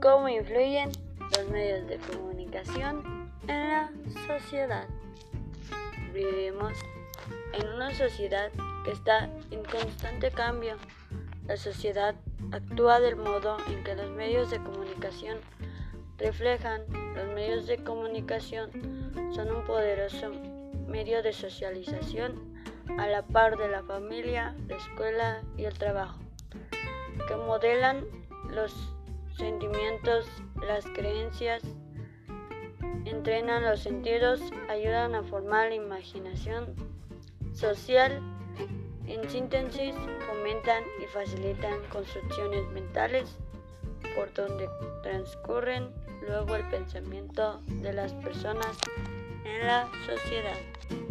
cómo influyen los medios de comunicación en la sociedad. Vivimos en una sociedad que está en constante cambio. La sociedad actúa del modo en que los medios de comunicación reflejan. Los medios de comunicación son un poderoso medio de socialización a la par de la familia, la escuela y el trabajo, que modelan los sentimientos, las creencias, entrenan los sentidos, ayudan a formar la imaginación social, en síntesis, fomentan y facilitan construcciones mentales por donde transcurren luego el pensamiento de las personas en la sociedad.